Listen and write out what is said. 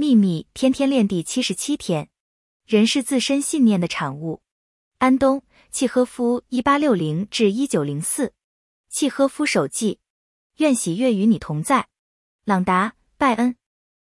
秘密天天练第七十七天人是自身信念的产物。安东契诃夫一八六零至一九零四。契诃夫手记愿喜悦与你同在。朗达拜恩。